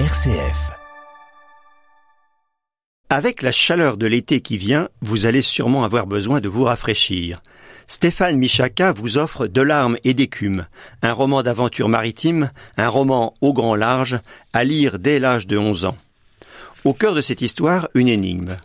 RCF. Avec la chaleur de l'été qui vient, vous allez sûrement avoir besoin de vous rafraîchir. Stéphane Michaka vous offre De larmes et d'écume, un roman d'aventure maritime, un roman au grand large, à lire dès l'âge de 11 ans. Au cœur de cette histoire, une énigme.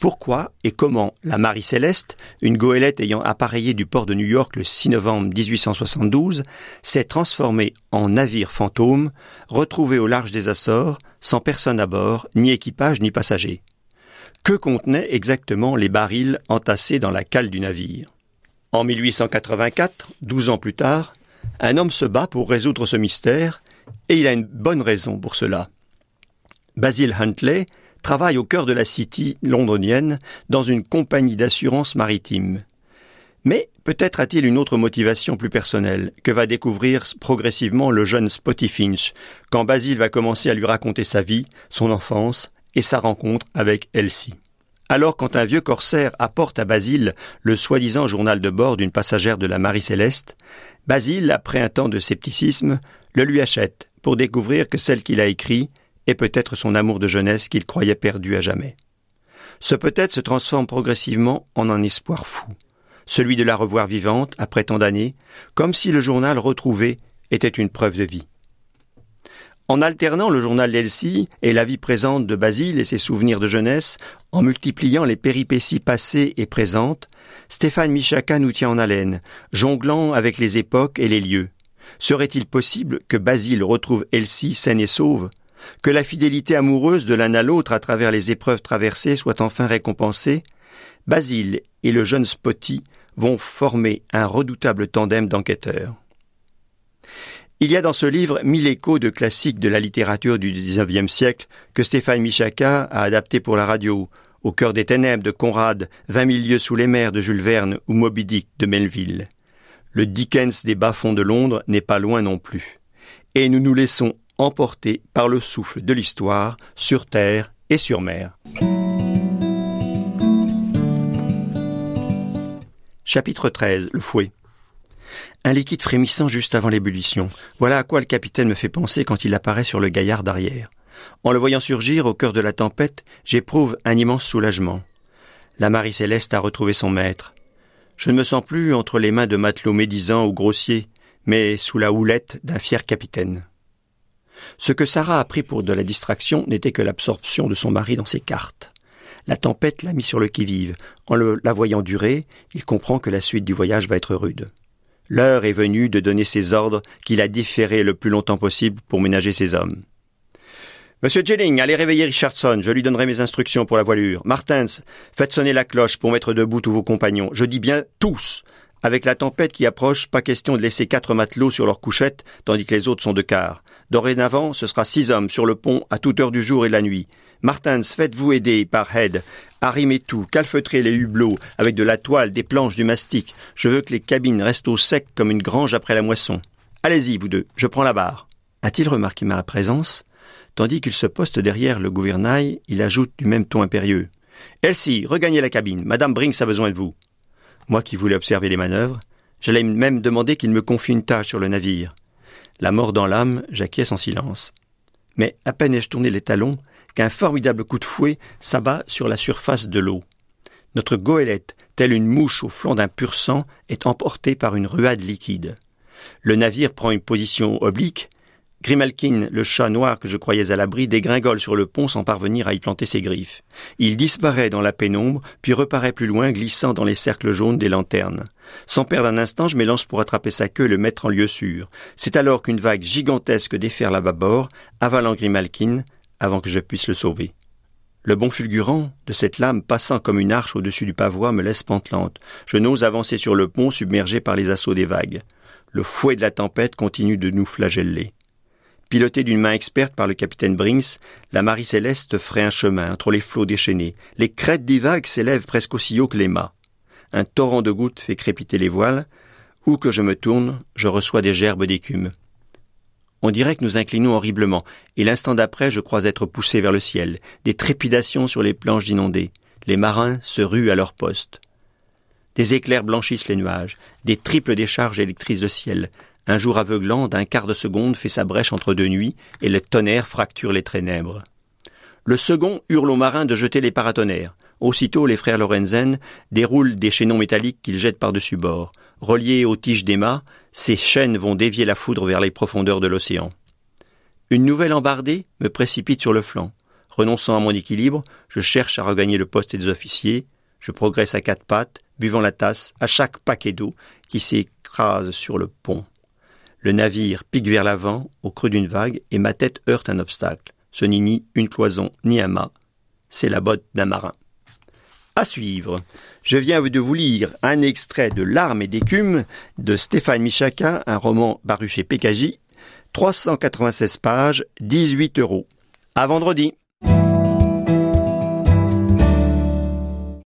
Pourquoi et comment la Marie Céleste, une goélette ayant appareillé du port de New York le 6 novembre 1872, s'est transformée en navire fantôme, retrouvé au large des Açores, sans personne à bord, ni équipage ni passagers Que contenaient exactement les barils entassés dans la cale du navire? En 1884, douze ans plus tard, un homme se bat pour résoudre ce mystère, et il a une bonne raison pour cela. Basil Huntley, travaille au cœur de la City londonienne dans une compagnie d'assurance maritime. Mais peut-être a-t-il une autre motivation plus personnelle que va découvrir progressivement le jeune Spotty Finch quand Basil va commencer à lui raconter sa vie, son enfance et sa rencontre avec Elsie. Alors quand un vieux corsaire apporte à Basil le soi-disant journal de bord d'une passagère de la Marie Céleste, Basil, après un temps de scepticisme, le lui achète pour découvrir que celle qu'il a écrit et peut-être son amour de jeunesse qu'il croyait perdu à jamais. Ce peut-être se transforme progressivement en un espoir fou, celui de la revoir vivante après tant d'années, comme si le journal retrouvé était une preuve de vie. En alternant le journal d'Elsie et la vie présente de Basile et ses souvenirs de jeunesse, en multipliant les péripéties passées et présentes, Stéphane Michaka nous tient en haleine, jonglant avec les époques et les lieux. Serait-il possible que Basile retrouve Elsie saine et sauve? Que la fidélité amoureuse de l'un à l'autre à travers les épreuves traversées soit enfin récompensée, Basile et le jeune Spotty vont former un redoutable tandem d'enquêteurs. Il y a dans ce livre mille échos de classiques de la littérature du XIXe siècle que Stéphane Michaka a adapté pour la radio, Au cœur des ténèbres de Conrad, Vingt mille lieues sous les mers de Jules Verne ou Moby Dick de Melville. Le Dickens des bas-fonds de Londres n'est pas loin non plus. Et nous nous laissons emporté par le souffle de l'histoire sur terre et sur mer. Chapitre 13 Le fouet un liquide frémissant juste avant l'ébullition. Voilà à quoi le capitaine me fait penser quand il apparaît sur le gaillard d'arrière. En le voyant surgir au cœur de la tempête, j'éprouve un immense soulagement. La Marie Céleste a retrouvé son maître. Je ne me sens plus entre les mains de matelots médisants ou grossiers, mais sous la houlette d'un fier capitaine. Ce que Sarah a pris pour de la distraction n'était que l'absorption de son mari dans ses cartes. La tempête l'a mis sur le qui-vive. En la voyant durer, il comprend que la suite du voyage va être rude. L'heure est venue de donner ses ordres qu'il a différés le plus longtemps possible pour ménager ses hommes. Monsieur Jelling, allez réveiller Richardson, je lui donnerai mes instructions pour la voilure. Martins, faites sonner la cloche pour mettre debout tous vos compagnons. Je dis bien tous. Avec la tempête qui approche, pas question de laisser quatre matelots sur leur couchette, tandis que les autres sont de quart. Dorénavant, ce sera six hommes sur le pont à toute heure du jour et de la nuit. Martins, faites-vous aider par Head. Arrimez tout, calfeutrez les hublots avec de la toile, des planches, du mastic. Je veux que les cabines restent au sec comme une grange après la moisson. Allez-y, vous deux, je prends la barre. A-t-il remarqué ma présence? Tandis qu'il se poste derrière le gouvernail, il ajoute du même ton impérieux. Elsie, regagnez la cabine. Madame Brinks a besoin de vous. Moi qui voulais observer les manœuvres, j'allais même demander qu'il me confie une tâche sur le navire. La mort dans l'âme, j'acquiesce en silence. Mais à peine ai-je tourné les talons qu'un formidable coup de fouet s'abat sur la surface de l'eau. Notre goélette, telle une mouche au flanc d'un pur sang, est emportée par une ruade liquide. Le navire prend une position oblique. Grimalkin, le chat noir que je croyais à l'abri, dégringole sur le pont sans parvenir à y planter ses griffes. Il disparaît dans la pénombre, puis reparaît plus loin, glissant dans les cercles jaunes des lanternes. Sans perdre un instant, je m'élance pour attraper sa queue et le mettre en lieu sûr. C'est alors qu'une vague gigantesque déferle à bâbord, avalant Grimalkin, avant que je puisse le sauver. Le bon fulgurant de cette lame passant comme une arche au-dessus du pavois me laisse pantelante. Je n'ose avancer sur le pont submergé par les assauts des vagues. Le fouet de la tempête continue de nous flageller. Pilotée d'une main experte par le capitaine Brinks, la Marie Céleste ferait un chemin entre les flots déchaînés. Les crêtes des vagues s'élèvent presque aussi haut que les mâts. Un torrent de gouttes fait crépiter les voiles. Où que je me tourne, je reçois des gerbes d'écume. On dirait que nous inclinons horriblement, et l'instant d'après je crois être poussé vers le ciel, des trépidations sur les planches inondées. Les marins se ruent à leur poste. Des éclairs blanchissent les nuages, des triples décharges électrisent le ciel. Un jour aveuglant d'un quart de seconde fait sa brèche entre deux nuits, et le tonnerre fracture les ténèbres. Le second hurle aux marins de jeter les paratonnerres. Aussitôt, les frères Lorenzen déroulent des chaînons métalliques qu'ils jettent par-dessus bord. Reliés aux tiges des mâts, ces chaînes vont dévier la foudre vers les profondeurs de l'océan. Une nouvelle embardée me précipite sur le flanc. Renonçant à mon équilibre, je cherche à regagner le poste des officiers. Je progresse à quatre pattes, buvant la tasse à chaque paquet d'eau qui s'écrase sur le pont. Le navire pique vers l'avant, au creux d'une vague, et ma tête heurte un obstacle. Ce n'est ni une cloison, ni un mât. C'est la botte d'un marin. À suivre. Je viens de vous lire un extrait de L'arme et d'écume de Stéphane Michaka, un roman paru chez PKJ. 396 pages, 18 euros. À vendredi.